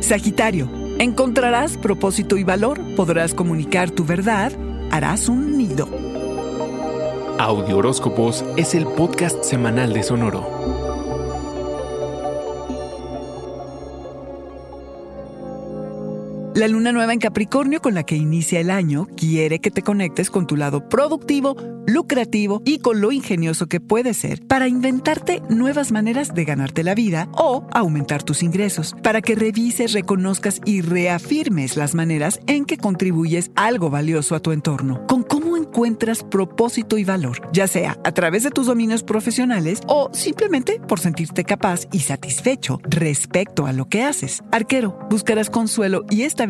Sagitario, encontrarás propósito y valor, podrás comunicar tu verdad, harás un nido. Audio Horóscopos es el podcast semanal de Sonoro. La luna nueva en Capricornio con la que inicia el año quiere que te conectes con tu lado productivo, lucrativo y con lo ingenioso que puede ser para inventarte nuevas maneras de ganarte la vida o aumentar tus ingresos, para que revises, reconozcas y reafirmes las maneras en que contribuyes algo valioso a tu entorno, encuentras propósito y valor, ya sea a través de tus dominios profesionales o simplemente por sentirte capaz y satisfecho respecto a lo que haces. Arquero, buscarás consuelo y esta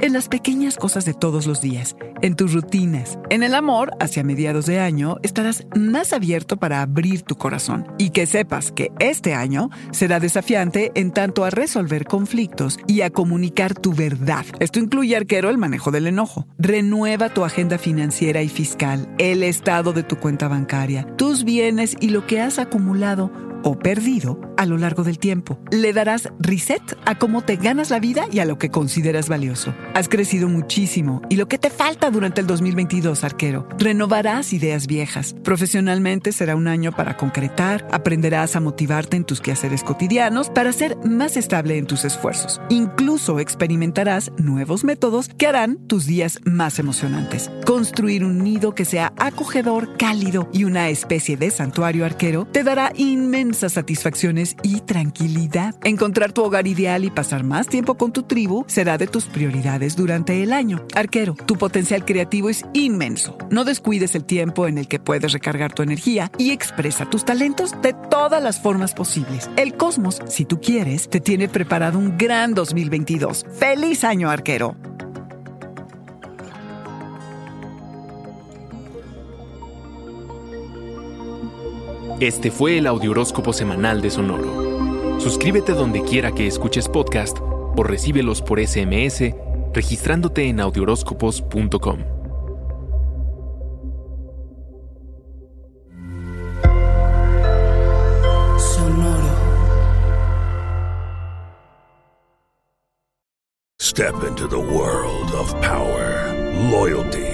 en las pequeñas cosas de todos los días, en tus rutinas. En el amor, hacia mediados de año, estarás más abierto para abrir tu corazón y que sepas que este año será desafiante en tanto a resolver conflictos y a comunicar tu verdad. Esto incluye, arquero, el manejo del enojo. Renueva tu agenda financiera y fiscal, el estado de tu cuenta bancaria, tus bienes y lo que has acumulado o perdido a lo largo del tiempo. Le darás reset a cómo te ganas la vida y a lo que consideras valioso. Has crecido muchísimo y lo que te falta durante el 2022, arquero. Renovarás ideas viejas. Profesionalmente será un año para concretar, aprenderás a motivarte en tus quehaceres cotidianos para ser más estable en tus esfuerzos. Incluso experimentarás nuevos métodos que harán tus días más emocionantes. Construir un nido que sea acogedor, cálido y una especie de santuario arquero te dará inmenso satisfacciones y tranquilidad. Encontrar tu hogar ideal y pasar más tiempo con tu tribu será de tus prioridades durante el año. Arquero, tu potencial creativo es inmenso. No descuides el tiempo en el que puedes recargar tu energía y expresa tus talentos de todas las formas posibles. El cosmos, si tú quieres, te tiene preparado un gran 2022. ¡Feliz año, arquero! Este fue el Audioróscopo Semanal de Sonoro. Suscríbete donde quiera que escuches podcast o recíbelos por SMS registrándote en audioróscopos.com. Sonoro. Step into the world of power, loyalty,